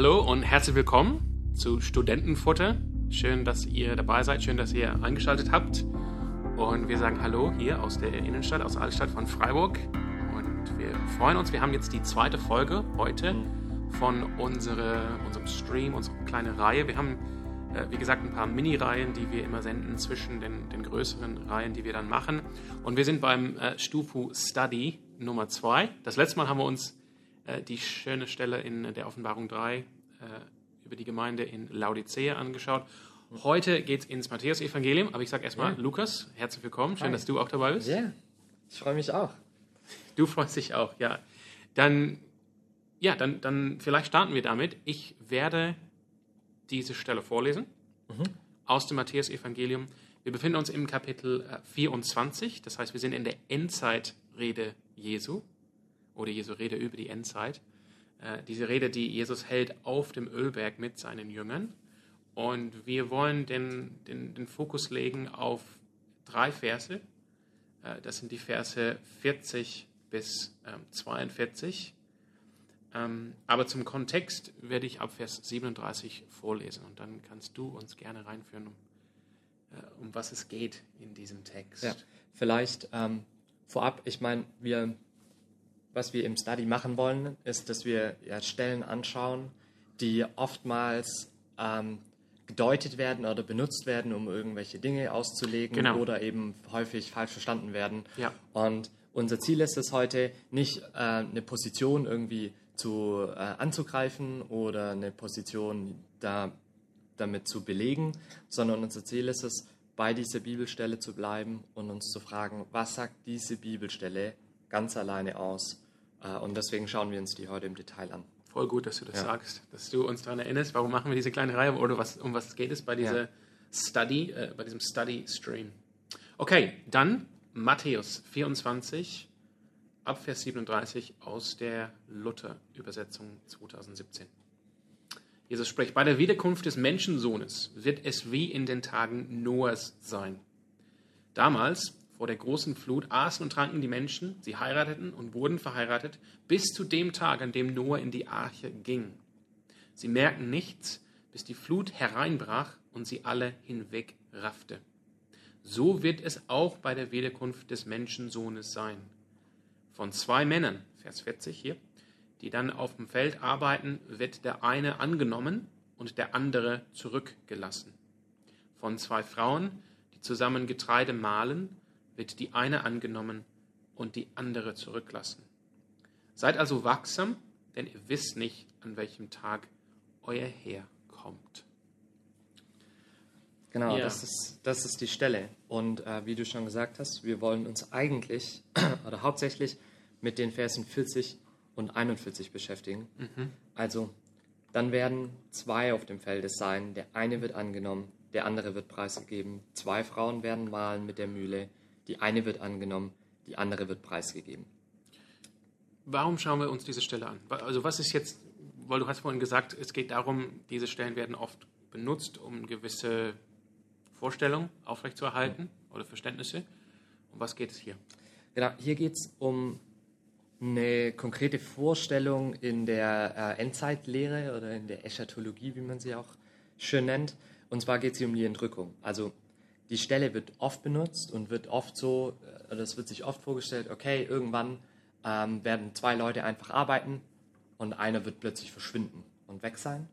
Hallo und herzlich willkommen zu Studentenfutter. Schön, dass ihr dabei seid, schön, dass ihr eingeschaltet habt. Und wir sagen Hallo hier aus der Innenstadt, aus der Altstadt von Freiburg. Und wir freuen uns, wir haben jetzt die zweite Folge heute von unsere, unserem Stream, unserer kleinen Reihe. Wir haben, äh, wie gesagt, ein paar Mini-Reihen, die wir immer senden zwischen den, den größeren Reihen, die wir dann machen. Und wir sind beim äh, Stufu Study Nummer 2. Das letzte Mal haben wir uns äh, die schöne Stelle in der Offenbarung 3 äh, über die Gemeinde in Laodicea angeschaut. Heute geht es ins Matthäus-Evangelium, aber ich sage erstmal, Ja. Lukas, herzlich willkommen. Schön, Hi. dass du auch dabei bist. Ja, ich freue mich auch. Du freust dich auch, ja. Dann, ja, dann, dann vielleicht starten wir damit. Ich werde diese Stelle vorlesen aus dem Matthäus-Evangelium. Wir befinden uns im Kapitel äh, 24, das heißt, wir sind in der Endzeitrede Jesu oder Jesu Rede über die Endzeit. Äh, diese Rede, die Jesus hält auf dem Ölberg mit seinen Jüngern. Und wir wollen den, den, den Fokus legen auf drei Verse. Äh, Das sind die Verse 40 bis ähm, 42. Ähm, aber zum Kontext werde ich ab Vers 37 vorlesen und dann kannst du uns gerne reinführen, um, äh, um was es geht in diesem Text. Ja, vielleicht ähm, vorab, ich meine, wir, was wir im Study machen wollen, ist, dass wir ja, Stellen anschauen, die oftmals ähm, gedeutet werden oder benutzt werden, um irgendwelche Dinge auszulegen Genau. oder eben häufig falsch verstanden werden. Ja. Und unser Ziel ist es heute, nicht äh, eine Position irgendwie zu, äh, anzugreifen oder eine Position da, damit zu belegen, sondern unser Ziel ist es, bei dieser Bibelstelle zu bleiben und uns zu fragen, was sagt diese Bibelstelle ganz alleine aus? Äh, und deswegen schauen wir uns die heute im Detail an. Voll gut, dass du das Ja. sagst, dass du uns daran erinnerst, warum machen wir diese kleine Reihe oder was, um was geht es bei dieser Ja. Study, äh, bei diesem Study-Stream. Okay, dann Matthäus 24, ab Vers 37 aus der Luther-Übersetzung 2017. Jesus spricht, bei der Wiederkunft des Menschensohnes wird es wie in den Tagen Noahs sein. Damals, vor der großen Flut, aßen und tranken die Menschen, sie heirateten und wurden verheiratet, bis zu dem Tag, an dem Noah in die Arche ging. Sie merkten nichts, bis die Flut hereinbrach und sie alle hinwegraffte. So wird es auch bei der Wiederkunft des Menschensohnes sein. Von zwei Männern, Vers 40 hier, die dann auf dem Feld arbeiten, wird der eine angenommen und der andere zurückgelassen. Von zwei Frauen, die zusammen Getreide mahlen, wird die eine angenommen und die andere zurücklassen. Seid also wachsam, denn ihr wisst nicht, an welchem Tag euer Herr kommt. Genau, Ja. das, ist, das ist die Stelle. Und äh, wie du schon gesagt hast, wir wollen uns eigentlich oder hauptsächlich mit den Versen 40 und 41 beschäftigen. Also, dann werden zwei auf dem Felde sein. Der eine wird angenommen, der andere wird preisgegeben. Zwei Frauen werden mahlen mit der Mühle. Die eine wird angenommen, die andere wird preisgegeben. Warum schauen wir uns diese Stelle an? Also was ist jetzt, weil du hast vorhin gesagt, es geht darum, diese Stellen werden oft benutzt, um gewisse Vorstellungen aufrechtzuerhalten oder Verständnisse. Um was geht es hier? Genau, hier geht es um eine konkrete Vorstellung in der äh, Endzeitlehre oder in der Eschatologie, wie man sie auch schön nennt. Und zwar geht es hier um die Entrückung. Also die Stelle wird oft benutzt und wird oft so, äh, oder es wird sich oft vorgestellt, okay, irgendwann ähm, werden zwei Leute einfach arbeiten und einer wird plötzlich verschwinden und weg sein.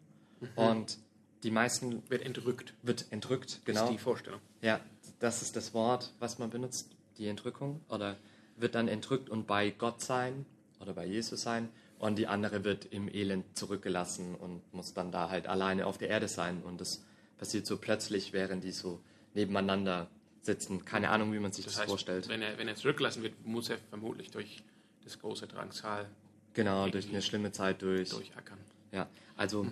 Und die meisten Wird entrückt, wird entrückt, ist genau. die Vorstellung. Ja, das ist das Wort, was man benutzt, die Entrückung. Oder wird dann entrückt und bei Gott sein oder bei Jesus sein. Und die andere wird im Elend zurückgelassen und muss dann da halt alleine auf der Erde sein. Und das passiert so plötzlich, während die so nebeneinander sitzen. Keine Ahnung, wie man sich das, Das heißt, vorstellt. wenn er, wenn er zurückgelassen wird, muss er vermutlich durch das große Drangsal Genau, durch eine schlimme Zeit durch. durchackern. Ja, also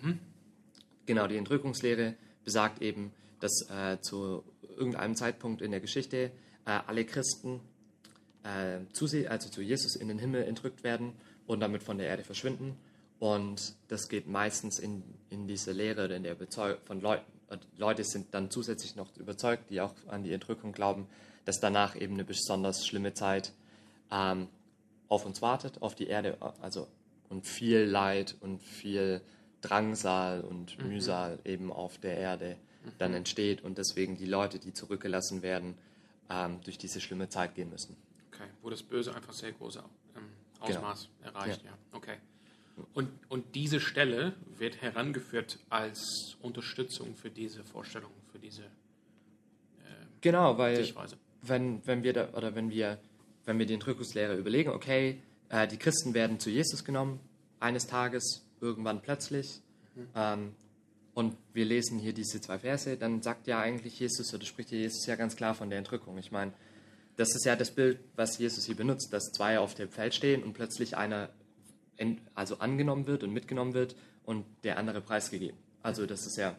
genau, die Entrückungslehre besagt eben, dass äh, zu irgendeinem Zeitpunkt in der Geschichte äh, alle Christen äh, zu, also zu Jesus in den Himmel entrückt werden und damit von der Erde verschwinden. Und das geht meistens in, in diese Lehre oder in der Überzeugung von Leuten. Leute sind dann zusätzlich noch überzeugt, die auch an die Entrückung glauben, dass danach eben eine besonders schlimme Zeit ähm, auf uns wartet, auf die Erde, also und viel Leid und viel Drangsal und Mühsal eben auf der Erde dann entsteht und deswegen die Leute, die zurückgelassen werden, ähm, durch diese schlimme Zeit gehen müssen. Okay, wo das Böse einfach sehr große ähm, Genau. Ausmaß erreicht, ja. Okay. Und, und diese Stelle wird herangeführt als Unterstützung für diese Vorstellung, für diese Genau, weil Sichtweise. wenn, wenn wir da, oder wenn wir, wenn wir den Entrückungslehre überlegen, okay, äh, die Christen werden zu Jesus genommen, eines Tages, irgendwann plötzlich, ähm, und wir lesen hier diese zwei Verse, dann sagt ja eigentlich Jesus, oder spricht ja Jesus ja ganz klar von der Entrückung. Ich meine, das ist ja das Bild, was Jesus hier benutzt, dass zwei auf dem Feld stehen und plötzlich einer also angenommen wird und mitgenommen wird und der andere preisgegeben. Also das ist ja,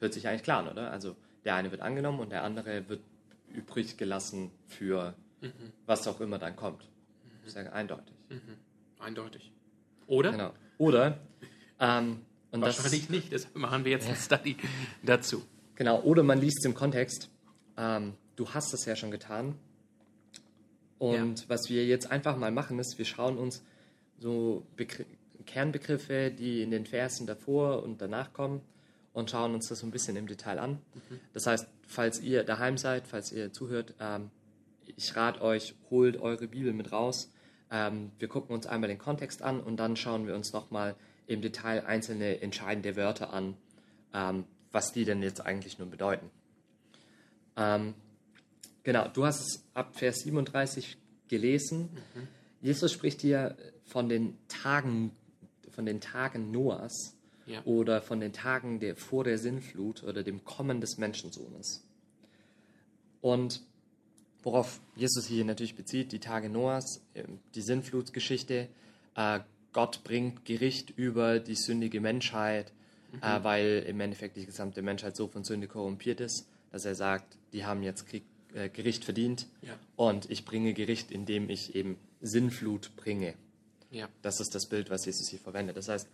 hört sich eigentlich klar an, oder? Also der eine wird angenommen und der andere wird übrig gelassen für was auch immer dann kommt. Sehr eindeutig. Eindeutig. Oder? Genau. Oder ähm, und das, Wahrscheinlich nicht, deshalb machen wir jetzt ein Study dazu. Genau, oder man liest im Kontext, ähm, du hast es ja schon getan. Und was wir jetzt einfach mal machen, ist, wir schauen uns so Begr Kernbegriffe, die in den Versen davor und danach kommen, und schauen uns das so ein bisschen im Detail an. Das heißt, falls ihr daheim seid, falls ihr zuhört, ähm, ich rate euch, holt eure Bibel mit raus. Ähm, wir gucken uns einmal den Kontext an und dann schauen wir uns nochmal im Detail einzelne entscheidende Wörter an, ähm, was die denn jetzt eigentlich nun bedeuten. Ähm, genau, du hast es ab Vers 37 gelesen. Jesus spricht hier von den Tagen, von den Tagen Noahs Ja. oder von den Tagen der, vor der Sinnflut oder dem Kommen des Menschensohnes. Und worauf Jesus hier natürlich bezieht, die Tage Noahs, ähm, die Sinnflutgeschichte, äh, Gott bringt Gericht über die sündige Menschheit, äh, weil im Endeffekt die gesamte Menschheit so von Sünde korrumpiert ist, dass er sagt, die haben jetzt Krieg, äh, Gericht verdient Ja. und ich bringe Gericht, indem ich eben Sinnflut bringe. Ja. Das ist das Bild, was Jesus hier verwendet. Das heißt,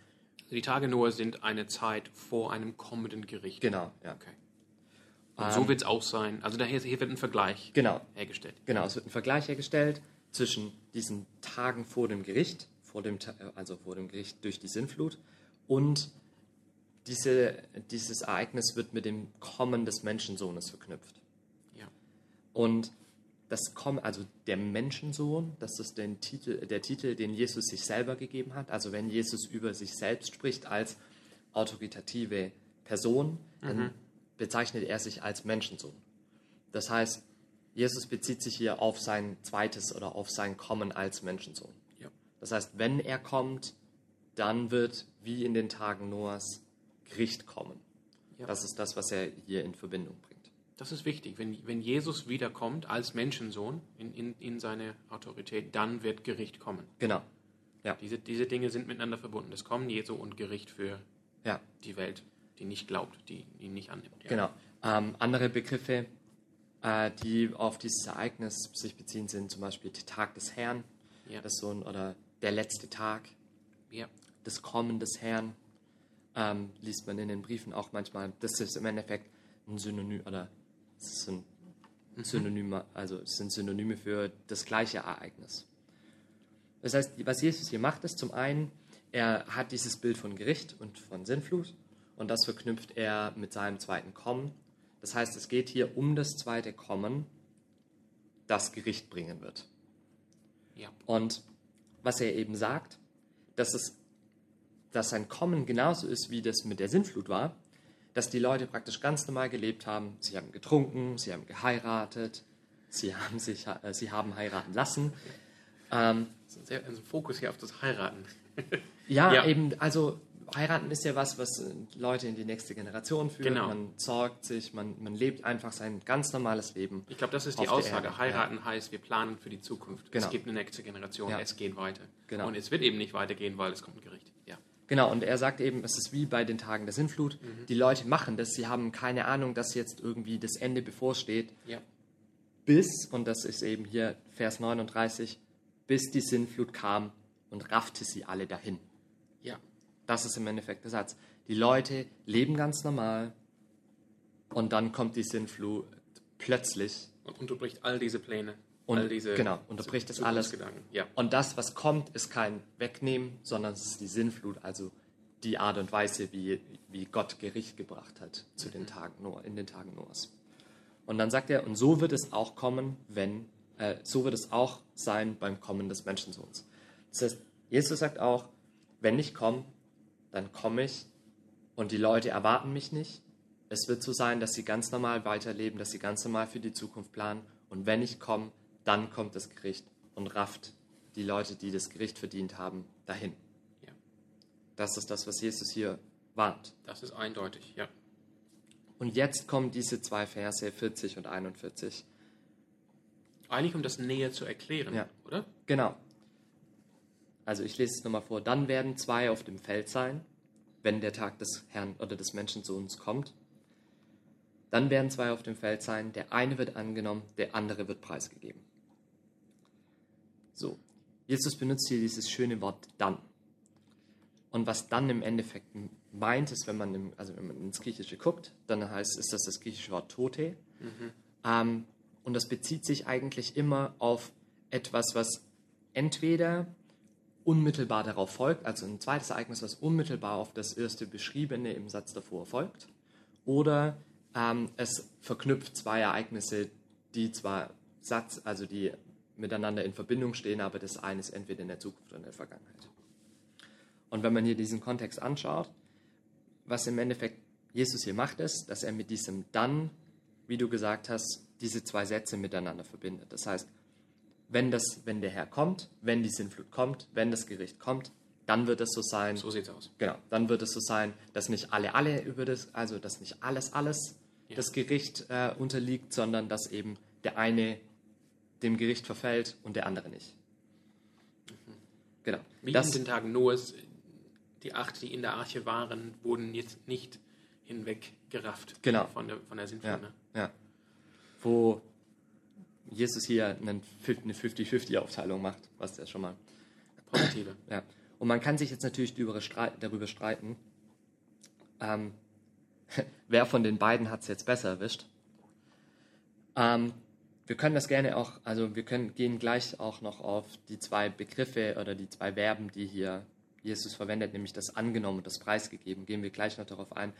Die Tage Noah sind eine Zeit vor einem kommenden Gericht. genau, ja. Okay. Und so wird es auch sein. Also daher hier wird ein Vergleich Genau, hergestellt. Genau, es wird ein Vergleich hergestellt zwischen diesen Tagen vor dem Gericht, vor dem, äh, also vor dem Gericht durch die Sinnflut und diese, dieses Ereignis wird mit dem Kommen des Menschensohnes verknüpft. Ja. Und das Kommen, also der Menschensohn, das ist den Titel, der Titel, den Jesus sich selber gegeben hat. Also wenn Jesus über sich selbst spricht als autoritative Person, dann bezeichnet er sich als Menschensohn. Das heißt, Jesus bezieht sich hier auf sein zweites oder auf sein Kommen als Menschensohn. Ja. Das heißt, wenn er kommt, dann wird wie in den Tagen Noahs Gericht kommen. Ja. Das ist das, was er hier in Verbindung bringt. Das ist wichtig. Wenn, wenn Jesus wiederkommt als Menschensohn in, in, in seine Autorität, dann wird Gericht kommen. Genau. Diese, diese Dinge sind miteinander verbunden. Das Kommen Jesu und Gericht für Ja, die Welt, die nicht glaubt, die ihn nicht annimmt. Ja. genau. Ähm, andere Begriffe, äh, die auf dieses Ereignis sich beziehen, sind zum Beispiel der Tag des Herrn, Ja. das so ein, oder der letzte Tag, Ja. das Kommen des Herrn, ähm, liest man in den Briefen auch manchmal. Das ist im Endeffekt ein Synonym, oder es ist ein Synonym, also sind Synonyme für das gleiche Ereignis. Das heißt, was Jesus hier macht, ist zum einen, er hat dieses Bild von Gericht und von Sinnflut und das verknüpft er mit seinem zweiten Kommen. Das heißt, es geht hier um das zweite Kommen, das Gericht bringen wird. Ja. Und was er eben sagt, dass, es, dass sein Kommen genauso ist, wie das mit der Sintflut war, dass die Leute praktisch ganz normal gelebt haben. Sie haben getrunken, sie haben geheiratet, sie haben, sich, äh, sie haben heiraten lassen. Ähm, sehr ein Fokus hier auf das Heiraten. ja, Ja. eben, also heiraten ist ja was, was äh, Leute in die nächste Generation führt. Genau. Man sorgt sich, man, man lebt einfach sein ganz normales Leben. Ich glaube, das ist die Aussage. Heiraten heißt, wir planen für die Zukunft. Genau. Es gibt eine nächste Generation, Ja. es geht weiter. Genau. Und es wird eben nicht weitergehen, weil es kommt ein Gericht. Genau, und er sagt eben, es ist wie bei den Tagen der Sintflut. Die Leute machen das, sie haben keine Ahnung, dass jetzt irgendwie das Ende bevorsteht, Ja. bis, und das ist eben hier Vers 39, bis die Sintflut kam und raffte sie alle dahin. Ja. Das ist im Endeffekt der Satz. Die Leute leben ganz normal und dann kommt die Sintflut plötzlich Und unterbricht all diese Pläne. Und- all diese genau, unterbricht das alles. Ja. Und das, was kommt, ist kein Wegnehmen, sondern es ist die Sinnflut, also die Art und Weise, wie, wie Gott Gericht gebracht hat zu den Tagen Noah, in den Tagen Noahs. Und dann sagt er, und so wird es auch kommen, wenn, äh, so wird es auch sein beim Kommen des Menschensohns. Das heißt, Jesus sagt auch, wenn ich komme, dann komme ich und die Leute erwarten mich nicht. Es wird so sein, dass sie ganz normal weiterleben, dass sie ganz normal für die Zukunft planen. Und wenn ich komme, dann kommt das Gericht und rafft die Leute, die das Gericht verdient haben, dahin. Ja. Das ist das, was Jesus hier warnt. Das ist eindeutig, ja. Und jetzt kommen diese zwei Verse, 40 und 41. Eigentlich, um das näher zu erklären, Ja. oder? Genau. Also ich lese es nochmal vor. Dann werden zwei auf dem Feld sein, wenn der Tag des Herrn oder des Menschensohns kommt. Dann werden zwei auf dem Feld sein. Der eine wird angenommen, der andere wird preisgegeben. So. Jesus benutzt hier dieses schöne Wort dann. Und was dann im Endeffekt meint, ist, wenn man, im, also wenn man ins Griechische guckt, dann heißt, ist das das griechische Wort Tote. Ähm, und das bezieht sich eigentlich immer auf etwas, was entweder unmittelbar darauf folgt, also ein zweites Ereignis, was unmittelbar auf das erste beschriebene im Satz davor folgt, oder ähm, es verknüpft zwei Ereignisse, die zwar Satz, also die miteinander in Verbindung stehen, aber das eine ist entweder in der Zukunft oder in der Vergangenheit. Und wenn man hier diesen Kontext anschaut, was im Endeffekt Jesus hier macht, ist, dass er mit diesem dann, wie du gesagt hast, diese zwei Sätze miteinander verbindet. Das heißt, wenn, das, wenn der Herr kommt, wenn die Sintflut kommt, wenn das Gericht kommt, dann wird es so sein, So sieht's aus. Genau, dann wird es so sein, dass nicht alle alle über das, also dass nicht alles alles Ja. das Gericht äh, unterliegt, sondern dass eben der eine dem Gericht verfällt und der andere nicht. Genau. Wie Das, in den Tagen Noahs, die acht, die in der Arche waren, wurden jetzt nicht hinweggerafft Genau. von der, von der Sintflut. ja, Ne? ja. Wo Jesus hier eine 50-50-Aufteilung macht, was der schon mal Positive. Ja. Und man kann sich jetzt natürlich darüber streiten, ähm, wer von den beiden hat es jetzt besser erwischt. Ähm, wir können das gerne auch, also wir können gehen gleich auch noch auf die zwei Begriffe oder die zwei Verben, die hier Jesus verwendet, nämlich das angenommen und das preisgegeben, gehen wir gleich noch darauf ein.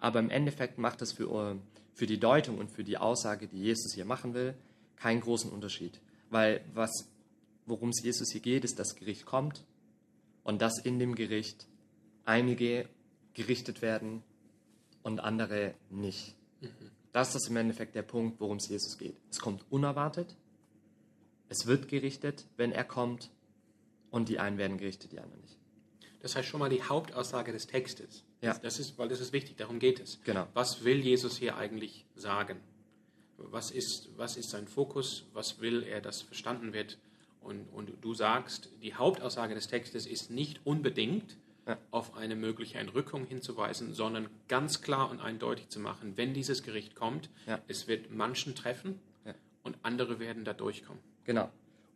Aber im Endeffekt macht das für, für die Deutung und für die Aussage, die Jesus hier machen will, keinen großen Unterschied. Weil was, worum es Jesus hier geht, ist, das Gericht kommt und dass in dem Gericht einige gerichtet werden und andere nicht. Das ist im Endeffekt der Punkt, worum es Jesus geht. Es kommt unerwartet, es wird gerichtet, wenn er kommt, und die einen werden gerichtet, die anderen nicht. Das heißt schon mal die Hauptaussage des Textes. Ja. Das, ist, weil das ist wichtig, darum geht es. Genau. Was will Jesus hier eigentlich sagen? Was ist, was ist sein Fokus? Was will er, dass verstanden wird? Und, und du sagst, die Hauptaussage des Textes ist nicht unbedingt Ja. auf eine mögliche Entrückung hinzuweisen, sondern ganz klar und eindeutig zu machen, wenn dieses Gericht kommt, Ja. es wird manchen treffen und andere werden da durchkommen. Genau.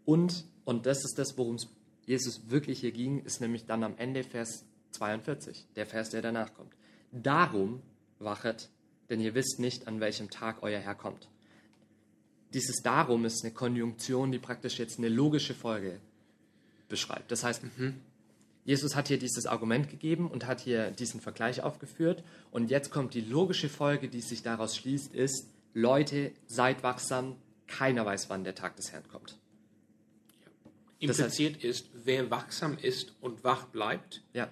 Und, und das ist das, worum es Jesus wirklich hier ging, ist nämlich dann am Ende Vers 42, der Vers, der danach kommt. Darum wachet, denn ihr wisst nicht, an welchem Tag euer Herr kommt. Dieses Darum ist eine Konjunktion, die praktisch jetzt eine logische Folge beschreibt. Das heißt, Jesus hat hier dieses Argument gegeben und hat hier diesen Vergleich aufgeführt. Und jetzt kommt die logische Folge, die sich daraus schließt, ist, Leute, seid wachsam, keiner weiß, wann der Tag des Herrn kommt. Das heißt- Impliziert ist, wer wachsam ist und wach bleibt, Ja,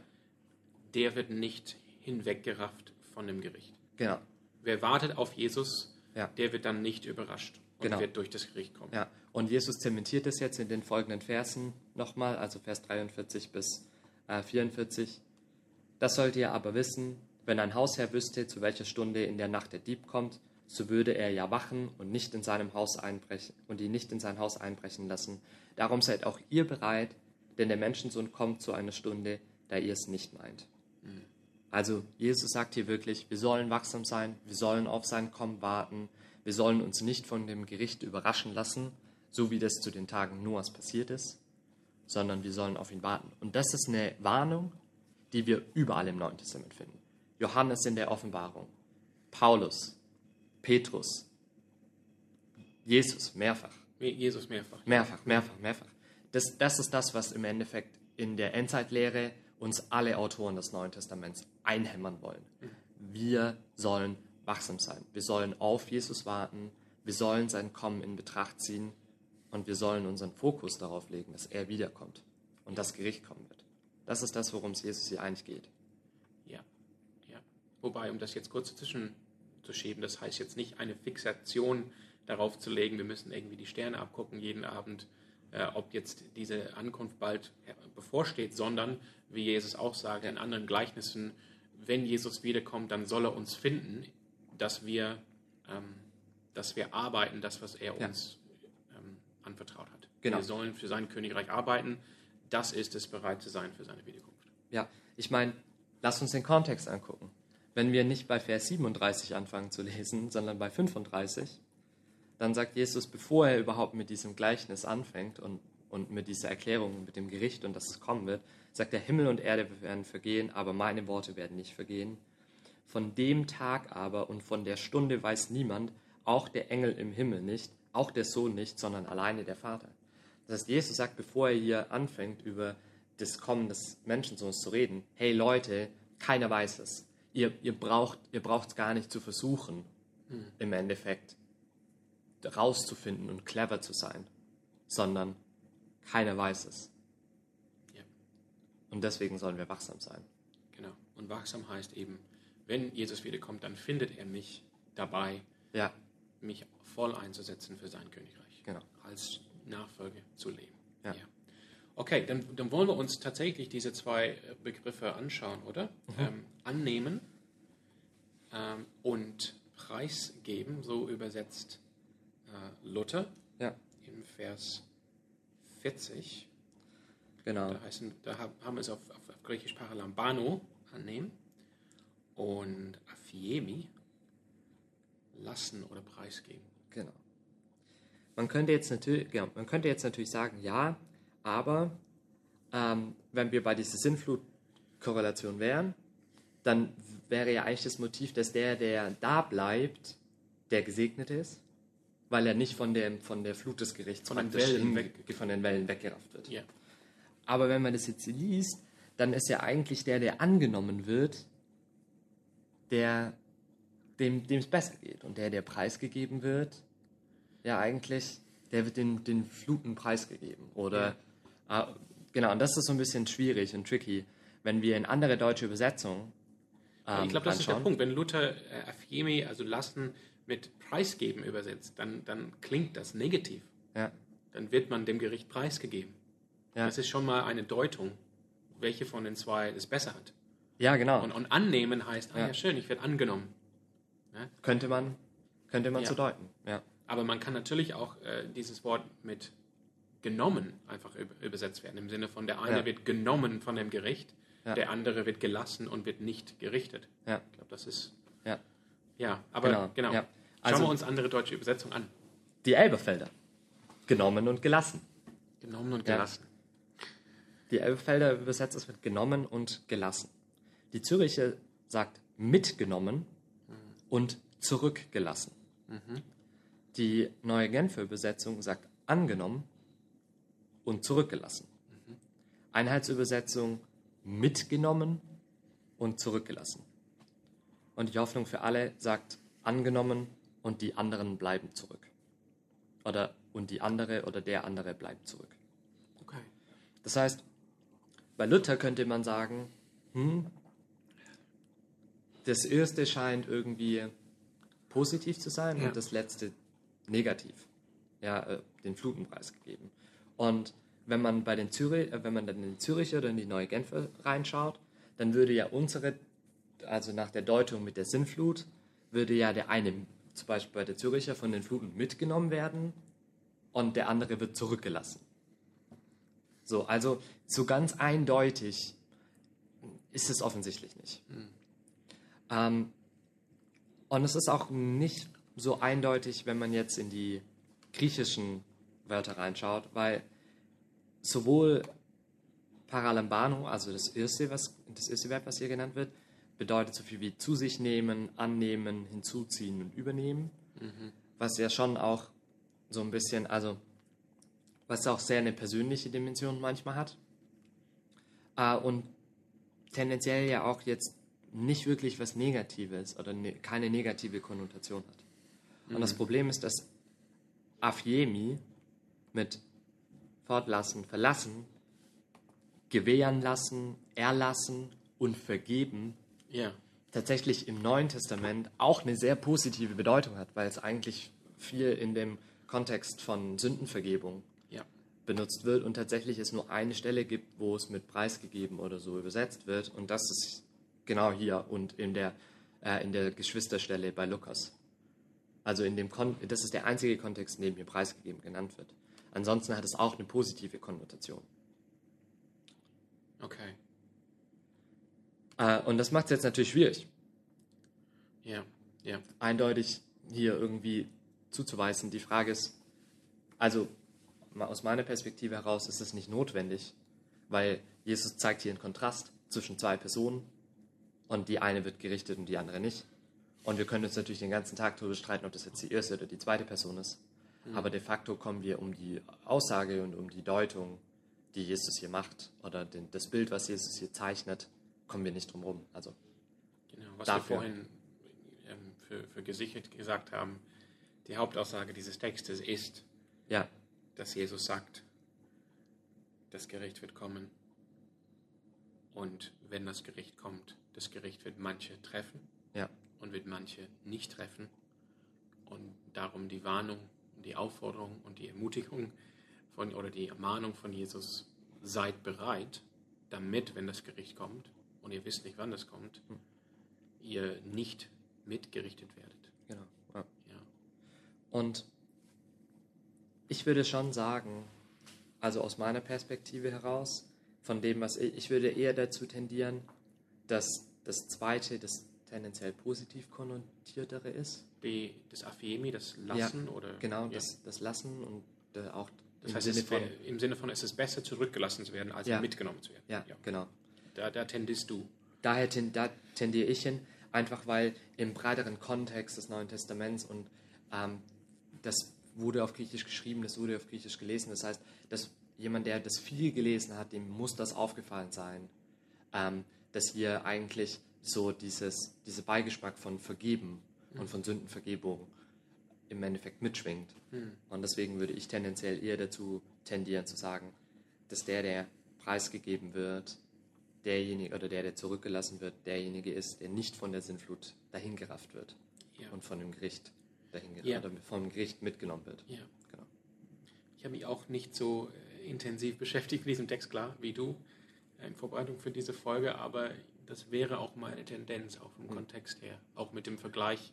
der wird nicht hinweggerafft von dem Gericht. genau. Wer wartet auf Jesus, Ja. der wird dann nicht überrascht und Genau. wird durch das Gericht kommen. Ja, und Jesus zementiert es jetzt in den folgenden Versen nochmal, also Vers 43 bis äh, 44. Das sollt ihr aber wissen, wenn ein Hausherr wüsste, zu welcher Stunde in der Nacht der Dieb kommt, so würde er ja wachen und nicht in seinem Haus einbrechen und ihn nicht in sein Haus einbrechen lassen. Darum seid auch ihr bereit, denn der Menschensohn kommt zu einer Stunde, da ihr es nicht meint. Also Jesus sagt hier wirklich, wir sollen wachsam sein, wir sollen auf sein Kommen warten, wir sollen uns nicht von dem Gericht überraschen lassen, so wie das zu den Tagen Noahs passiert ist, sondern wir sollen auf ihn warten. Und das ist eine Warnung, die wir überall im Neuen Testament finden. Johannes in der Offenbarung, Paulus, Petrus, Jesus mehrfach. Jesus mehrfach. Mehrfach, mehrfach, mehrfach. Das, das ist das, was im Endeffekt in der Endzeitlehre uns alle Autoren des Neuen Testaments einhämmern wollen. Wir sollen wachsam sein. Wir sollen auf Jesus warten. Wir sollen sein Kommen in Betracht ziehen. Und wir sollen unseren Fokus darauf legen, dass er wiederkommt und das Gericht kommen wird. Das ist das, worum es Jesus hier eigentlich geht. Ja, ja. Wobei, um das jetzt kurz dazwischen zu schieben, das heißt jetzt nicht eine Fixation darauf zu legen, wir müssen irgendwie die Sterne abgucken jeden Abend, äh, ob jetzt diese Ankunft bald bevorsteht, sondern, wie Jesus auch sagt in anderen Gleichnissen, wenn Jesus wiederkommt, dann soll er uns finden, dass wir, ähm, dass wir arbeiten, das, was er Ja. uns anvertraut hat. Genau. Wir sollen für sein Königreich arbeiten. Das ist es, bereit zu sein für seine Wiederkunft. Ja, ich meine, lass uns den Kontext angucken. Wenn wir nicht bei Vers 37 anfangen zu lesen, sondern bei 35, dann sagt Jesus, bevor er überhaupt mit diesem Gleichnis anfängt und, und mit dieser Erklärung, mit dem Gericht und dass es kommen wird, sagt er, Himmel und Erde werden vergehen, aber meine Worte werden nicht vergehen. Von dem Tag aber und von der Stunde weiß niemand, auch der Engel im Himmel nicht, auch der Sohn nicht, sondern alleine der Vater. Das heißt, Jesus sagt, bevor er hier anfängt, über das Kommen des Menschensohns zu reden, hey Leute, keiner weiß es. Ihr, ihr braucht ihr es gar nicht zu versuchen, im Endeffekt rauszufinden und clever zu sein, sondern keiner weiß es. Ja. Und deswegen sollen wir wachsam sein. Genau. Und wachsam heißt eben, wenn Jesus wiederkommt, dann findet er mich dabei, Ja, mich voll einzusetzen für sein Königreich. Genau. Als Nachfolge zu leben. Ja. Okay, dann, dann wollen wir uns tatsächlich diese zwei äh, Begriffe anschauen, oder? Mhm. Ähm, annehmen ähm, und preisgeben, so übersetzt äh, Luther ja, im Vers 40. genau. Da, heißen, da haben haben wir es auf, auf, auf Griechisch Paralambano annehmen und Aphiemi lassen oder preisgeben. Genau. Man könnte jetzt natürlich, ja, man könnte jetzt natürlich sagen, ja, aber ähm, wenn wir bei dieser Sinnflut-Korrelation wären, dann wäre ja eigentlich das Motiv, dass der, der da bleibt, der gesegnet ist, weil er nicht von, dem, von der Flut des Gerichts Von den Wellen weg- von den Wellen weggerafft wird. Ja, Aber wenn man das jetzt liest, dann ist ja eigentlich der, der angenommen wird, der dem es besser geht. Und der, der preisgegeben wird, ja eigentlich, der wird den, den Fluten preisgegeben. Oder ah, genau, und das ist so ein bisschen schwierig und tricky, wenn wir in andere deutsche Übersetzungen ähm, ich glaube, das ist der anschauen. Punkt. Wenn Luther äh, Aphiemi, also lassen, mit preisgeben übersetzt, dann, dann klingt das negativ. Ja, Dann wird man dem Gericht preisgegeben. Ja. Das ist schon mal eine Deutung, welche von den zwei es besser hat. ja genau. Und, und annehmen heißt, ah Ja. ja schön, ich werde angenommen. Könnte man, könnte man Ja. so deuten. Ja. Aber man kann natürlich auch äh, dieses Wort mit genommen einfach üb- übersetzt werden. Im Sinne von der eine Ja. wird genommen von dem Gericht, Ja. der andere wird gelassen und wird nicht gerichtet. Ja. Ich glaube, das ist. Ja. Ja, aber Genau, genau. ja. Schauen Also- wir uns andere deutsche Übersetzungen an. Die Elberfelder. Genommen und gelassen. Genommen und gelassen. Die Elberfelder übersetzt es mit genommen und gelassen. Die Züricher sagt mitgenommen und zurückgelassen. Die neue Genfer Übersetzung sagt angenommen und zurückgelassen. Einheitsübersetzung mitgenommen und zurückgelassen. Und die Hoffnung für alle sagt angenommen und die anderen bleiben zurück. Oder und die andere oder der andere bleibt zurück. Okay. Das heißt, bei Luther könnte man sagen, hm, das erste scheint irgendwie positiv zu sein Ja. und das letzte negativ. Ja, äh, den Flutenpreis gegeben. Und wenn man bei den Zürich, äh, wenn man dann in die Züricher oder in die Neue Genfer reinschaut, dann würde ja unsere, also nach der Deutung mit der Sinnflut, würde ja der eine, zum Beispiel bei der Züricher, von den Fluten mitgenommen werden und der andere wird zurückgelassen. So, also so ganz eindeutig ist es offensichtlich nicht. Ähm, und es ist auch nicht so eindeutig, wenn man jetzt in die griechischen Wörter reinschaut, weil sowohl Paralambano, also das erste, was, das erste Verb, was hier genannt wird, bedeutet so viel wie zu sich nehmen, annehmen, hinzuziehen und übernehmen, was ja schon auch so ein bisschen, also was auch sehr eine persönliche Dimension manchmal hat. Äh, und tendenziell ja auch jetzt nicht wirklich was Negatives oder ne, keine negative Konnotation hat. Und das Problem ist, dass Afiemi mit fortlassen, verlassen, gewähren lassen, erlassen und vergeben Ja. tatsächlich im Neuen Testament auch eine sehr positive Bedeutung hat, weil es eigentlich viel in dem Kontext von Sündenvergebung Ja. benutzt wird und tatsächlich es nur eine Stelle gibt, wo es mit preisgegeben oder so übersetzt wird und das ist genau hier und in der, äh, in der Geschwisterstelle bei Lukas. Also in dem Kon das ist der einzige Kontext, in dem hier preisgegeben genannt wird. Ansonsten hat es auch eine positive Konnotation. Okay. Äh, und das macht es jetzt natürlich schwierig, Ja. Ja. eindeutig hier irgendwie zuzuweisen. Die Frage ist, also aus meiner Perspektive heraus ist es nicht notwendig, weil Jesus zeigt hier einen Kontrast zwischen zwei Personen und die eine wird gerichtet und die andere nicht. Und wir können uns natürlich den ganzen Tag darüber streiten, ob das jetzt die erste oder die zweite Person ist. Aber de facto kommen wir um die Aussage und um die Deutung, die Jesus hier macht, oder den, das Bild, was Jesus hier zeichnet, kommen wir nicht drum rum. Also, Genau. Was Dafür. wir vorhin ähm, für, für gesichert gesagt haben, die Hauptaussage dieses Textes ist, ja, dass Jesus sagt, das Gericht wird kommen. Und wenn das Gericht kommt, das Gericht wird manche treffen ja, und wird manche nicht treffen. Und darum die Warnung, die Aufforderung und die Ermutigung von, oder die Ermahnung von Jesus, seid bereit, damit, wenn das Gericht kommt, und ihr wisst nicht, wann das kommt, ihr nicht mitgerichtet werdet. genau. Ja. Ja. Und ich würde schon sagen, also aus meiner Perspektive heraus, von dem, was ich, ich würde eher dazu tendieren, dass das zweite das tendenziell positiv konnotiertere ist. Die, das Aphiemi, das Lassen ja, oder Genau, ja. das, das Lassen und äh, auch Das im heißt, Sinne es von. wär, im Sinne von, es ist besser zurückgelassen zu werden, als Ja. mitgenommen zu werden. Ja, genau. Da, da tendierst du. Daher ten, da tendiere ich hin, einfach weil im breiteren Kontext des Neuen Testaments und ähm, das wurde auf Griechisch geschrieben, das wurde auf Griechisch gelesen. Das heißt, dass jemand, der das viel gelesen hat, dem muss das aufgefallen sein, ähm, dass hier eigentlich so dieses, dieser Beigeschmack von Vergeben und von Sündenvergebung im Endeffekt mitschwingt. Und deswegen würde ich tendenziell eher dazu tendieren zu sagen, dass der, der preisgegeben wird, derjenige oder der, der zurückgelassen wird, derjenige ist, der nicht von der Sinnflut dahingerafft wird Ja. und von dem Gericht dahingerafft Ja. oder vom Gericht mitgenommen wird. Ja. Genau. Ich habe mich auch nicht so äh, intensiv beschäftigt mit diesem Text, klar, wie du, äh, in Vorbereitung für diese Folge, aber das wäre auch meine Tendenz, auch vom Kontext her, auch mit dem Vergleich.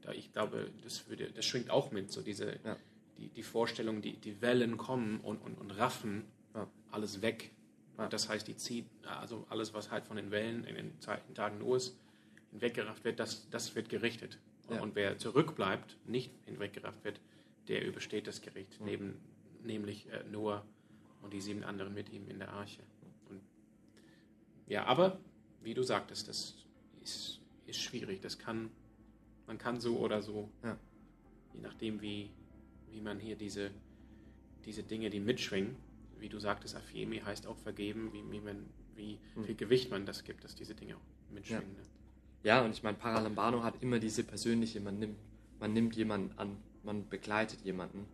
Da ich glaube, das, würde, das schwingt auch mit, so diese, Ja. die, die Vorstellung, die, die Wellen kommen und, und, und raffen Ja. alles weg. Ja. Und das heißt, die zieht, also alles, was halt von den Wellen in den Zeiten, Tagen Noahs hinweggerafft wird, das, das wird gerichtet. Ja. Und wer zurückbleibt, nicht hinweggerafft wird, der übersteht das Gericht, neben, nämlich äh, Noah und die sieben anderen mit ihm in der Arche. Und, ja, aber wie du sagtest, das ist, ist schwierig. Das kann, man kann so oder so, Ja. je nachdem, wie, wie man hier diese, diese Dinge, die mitschwingen, wie du sagtest, Afiemi heißt auch vergeben, wie, wie, man, wie viel Gewicht man das gibt, dass diese Dinge auch mitschwingen. Ne? Ja, und ich meine, Paralambano hat immer diese persönliche, man nimmt, man nimmt jemanden an, man begleitet jemanden.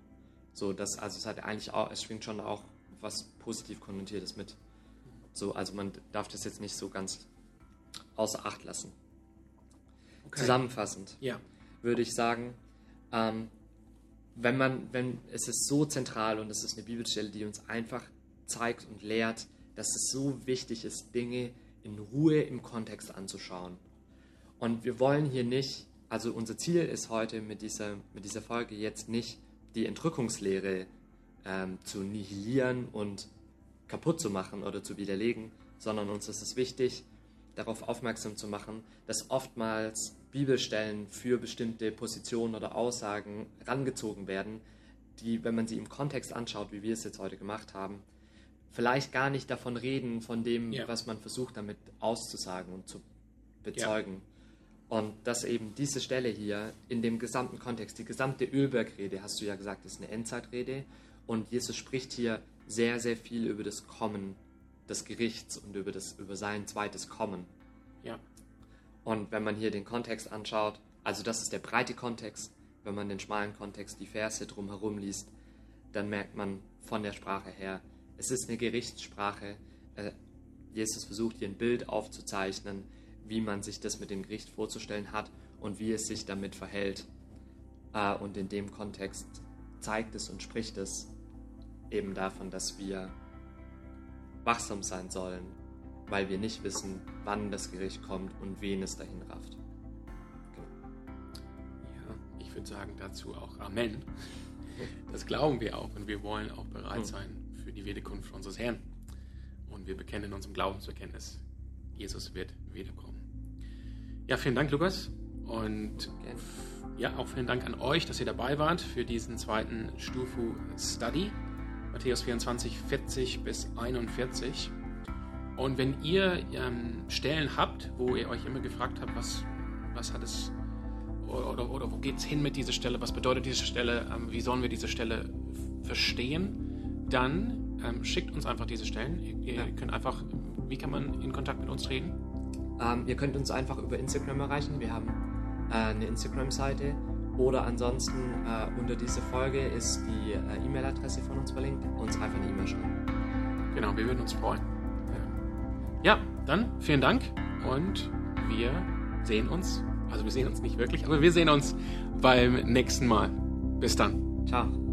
So, das, also es hat eigentlich auch, es schwingt schon auch was positiv konnotiertes mit. So, also man darf das jetzt nicht so ganz außer Acht lassen. Okay. Zusammenfassend Ja, würde ich sagen, ähm, wenn man, wenn es ist so zentral und es ist eine Bibelstelle, die uns einfach zeigt und lehrt, dass es so wichtig ist, Dinge in Ruhe im Kontext anzuschauen. Und wir wollen hier nicht, also unser Ziel ist heute mit dieser, mit dieser Folge jetzt nicht die Entrückungslehre ähm, zu nihilieren und kaputt zu machen oder zu widerlegen, sondern uns ist es wichtig, darauf aufmerksam zu machen, dass oftmals Bibelstellen für bestimmte Positionen oder Aussagen rangezogen werden, die, wenn man sie im Kontext anschaut, wie wir es jetzt heute gemacht haben, vielleicht gar nicht davon reden, von dem, Ja. was man versucht damit auszusagen und zu bezeugen. Und dass eben diese Stelle hier in dem gesamten Kontext, die gesamte Ölbergrede, hast du ja gesagt, ist eine Endzeitrede. Und Jesus spricht hier sehr, sehr viel über das Kommen des Gerichts und über, das, über sein zweites Kommen. Ja. Und wenn man hier den Kontext anschaut, also das ist der breite Kontext, wenn man den schmalen Kontext, die Verse drumherum liest, dann merkt man von der Sprache her, es ist eine Gerichtssprache. Äh, Jesus versucht hier ein Bild aufzuzeichnen, wie man sich das mit dem Gericht vorzustellen hat und wie es sich damit verhält. Äh, und in dem Kontext zeigt es und spricht es eben davon, dass wir wachsam sein sollen, weil wir nicht wissen, wann das Gericht kommt und wen es dahin rafft. Ja, ich würde sagen dazu auch Amen. Das glauben wir auch und wir wollen auch bereit Hm. sein für die Wiederkunft unseres Herrn. Und wir bekennen in unserem Glaubensbekenntnis, Jesus wird wiederkommen. Ja, vielen Dank, Lukas. Und ja, auch vielen Dank an euch, dass ihr dabei wart für diesen zweiten Stufu Study. Matthäus 24, 40 bis 41. Und wenn ihr ähm, Stellen habt, wo ihr euch immer gefragt habt, was, was hat es oder, oder, oder wo geht es hin mit dieser Stelle, was bedeutet diese Stelle, ähm, wie sollen wir diese Stelle verstehen, dann ähm, schickt uns einfach diese Stellen. Ihr, ihr Ja. könnt einfach, wie kann man in Kontakt mit uns treten? Ähm, ihr könnt uns einfach über Instagram erreichen. Wir haben äh, eine Instagram-Seite. Oder ansonsten äh, unter dieser Folge ist die äh, E-Mail-Adresse von uns verlinkt. Uns einfach eine E-Mail schreiben. Genau, wir würden uns freuen. Ja, dann vielen Dank und wir sehen uns, also wir sehen uns nicht wirklich, aber wir sehen uns beim nächsten Mal. Bis dann. Ciao.